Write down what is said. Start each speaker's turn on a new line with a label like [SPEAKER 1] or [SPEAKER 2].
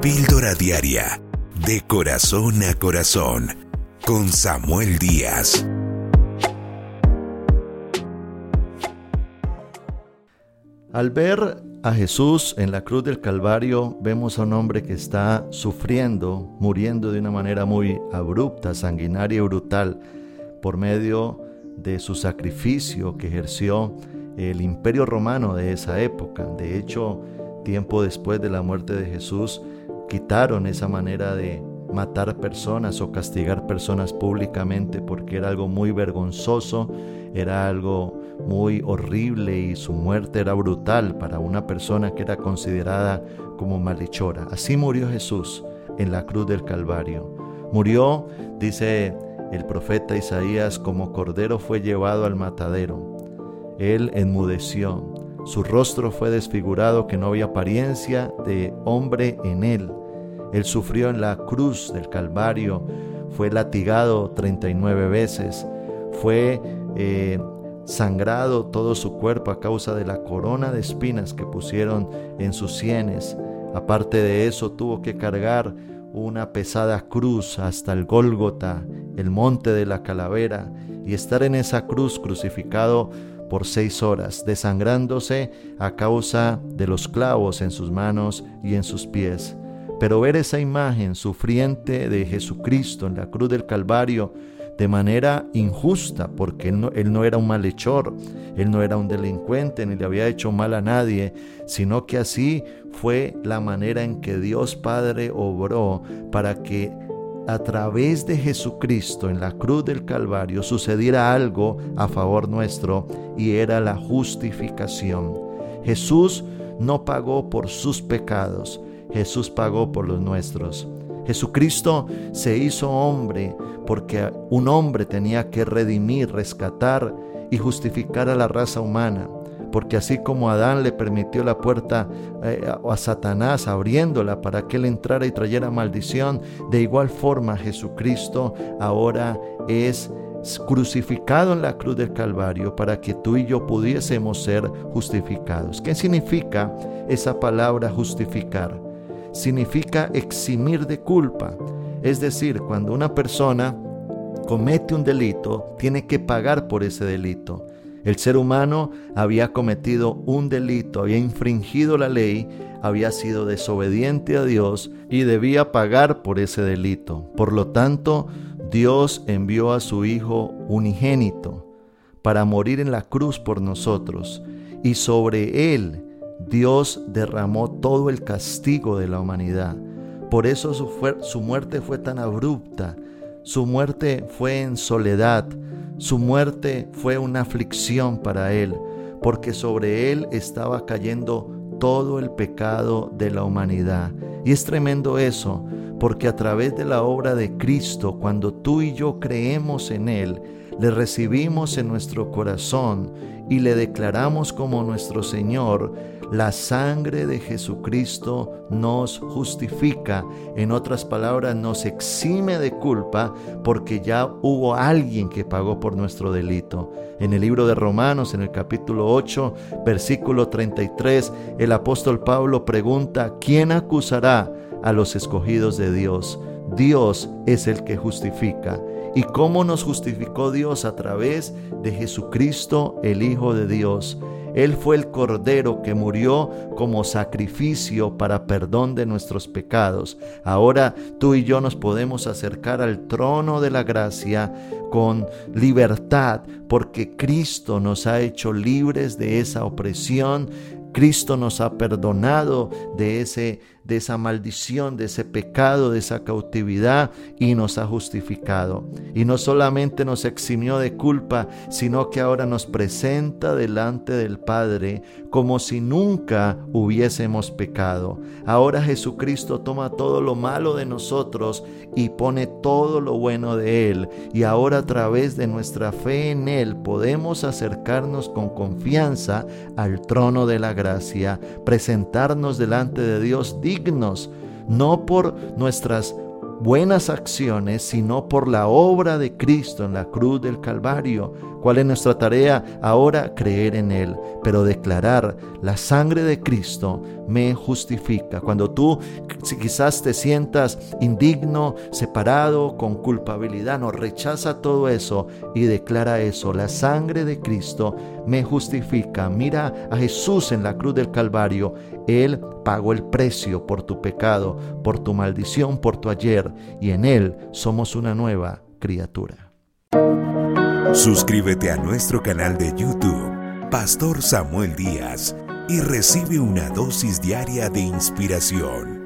[SPEAKER 1] Píldora Diaria, de corazón a corazón, con Samuel Díaz.
[SPEAKER 2] Al ver a Jesús en la cruz del Calvario, vemos a un hombre que está sufriendo, muriendo de una manera muy abrupta, sanguinaria y brutal, por medio de su sacrificio que ejerció el imperio romano de esa época. De hecho, tiempo después de la muerte de Jesús, quitaron esa manera de matar personas o castigar personas públicamente porque era algo muy vergonzoso, era algo muy horrible y su muerte era brutal para una persona que era considerada como malhechora. Así murió Jesús en la cruz del Calvario. Murió, dice el profeta Isaías, como cordero fue llevado al matadero. Él enmudeció, su rostro fue desfigurado que no había apariencia de hombre en él. Él sufrió en la cruz del Calvario, fue latigado 39 veces, fue eh, sangrado todo su cuerpo a causa de la corona de espinas que pusieron en sus sienes. Aparte de eso, tuvo que cargar una pesada cruz hasta el Gólgota, el monte de la calavera, y estar en esa cruz crucificado por seis horas, desangrándose a causa de los clavos en sus manos y en sus pies. Pero ver esa imagen sufriente de Jesucristo en la cruz del Calvario de manera injusta, porque él no, él no, era un malhechor, él no era un delincuente, ni le había hecho mal a nadie, sino que así fue la manera en que Dios Padre obró para que a través de Jesucristo en la cruz del Calvario sucediera algo a favor nuestro y era la justificación. Jesús no pagó por sus pecados, Jesús pagó por los nuestros. Jesucristo se hizo hombre porque un hombre tenía que redimir, rescatar y justificar a la raza humana. Porque así como Adán le permitió la puerta eh, a Satanás abriéndola para que él entrara y trayera maldición, de igual forma Jesucristo ahora es crucificado en la cruz del Calvario para que tú y yo pudiésemos ser justificados. ¿Qué significa esa palabra justificar? Significa eximir de culpa. Es decir, cuando una persona comete un delito, tiene que pagar por ese delito. El ser humano había cometido un delito, había infringido la ley, había sido desobediente a Dios y debía pagar por ese delito. Por lo tanto, Dios envió a su Hijo unigénito para morir en la cruz por nosotros y sobre él Dios derramó todo el castigo de la humanidad. Por eso su, muerte fue tan abrupta, su muerte fue en soledad, su muerte fue una aflicción para él, porque sobre él estaba cayendo todo el pecado de la humanidad. Y es tremendo eso, porque a través de la obra de Cristo, cuando tú y yo creemos en Él, le recibimos en nuestro corazón y le declaramos como nuestro Señor, la sangre de Jesucristo nos justifica, en otras palabras, nos exime de culpa porque ya hubo alguien que pagó por nuestro delito. En el libro de Romanos, en el capítulo 8, versículo 33, el apóstol Pablo pregunta, ¿quién acusará a los escogidos de Dios? Dios es el que justifica. ¿Y cómo nos justificó Dios? A través de Jesucristo, el Hijo de Dios. Él fue el Cordero que murió como sacrificio para perdón de nuestros pecados. Ahora tú y yo nos podemos acercar al trono de la gracia con libertad porque Cristo nos ha hecho libres de esa opresión, Cristo nos ha perdonado de, ese, de esa maldición, de ese pecado, de esa cautividad y nos ha justificado. Y no solamente nos eximió de culpa, sino que ahora nos presenta delante del Padre como si nunca hubiésemos pecado. Ahora Jesucristo toma todo lo malo de nosotros y pone todo lo bueno de Él. Y ahora a través de nuestra fe en Él podemos acercarnos con confianza al trono de la presentarnos delante de Dios dignos, no por nuestras buenas acciones, sino por la obra de Cristo en la cruz del Calvario. ¿Cuál es nuestra tarea? Ahora creer en Él, pero declarar, la sangre de Cristo me justifica. Cuando tú si quizás te sientas indigno, separado, con culpabilidad, no rechaza todo eso y declara eso. La sangre de Cristo me justifica. Mira a Jesús en la cruz del Calvario. Él pagó el precio por tu pecado, por tu maldición, por tu ayer, y en Él somos una nueva criatura.
[SPEAKER 1] Suscríbete a nuestro canal de YouTube, Pastor Samuel Díaz, y recibe una dosis diaria de inspiración.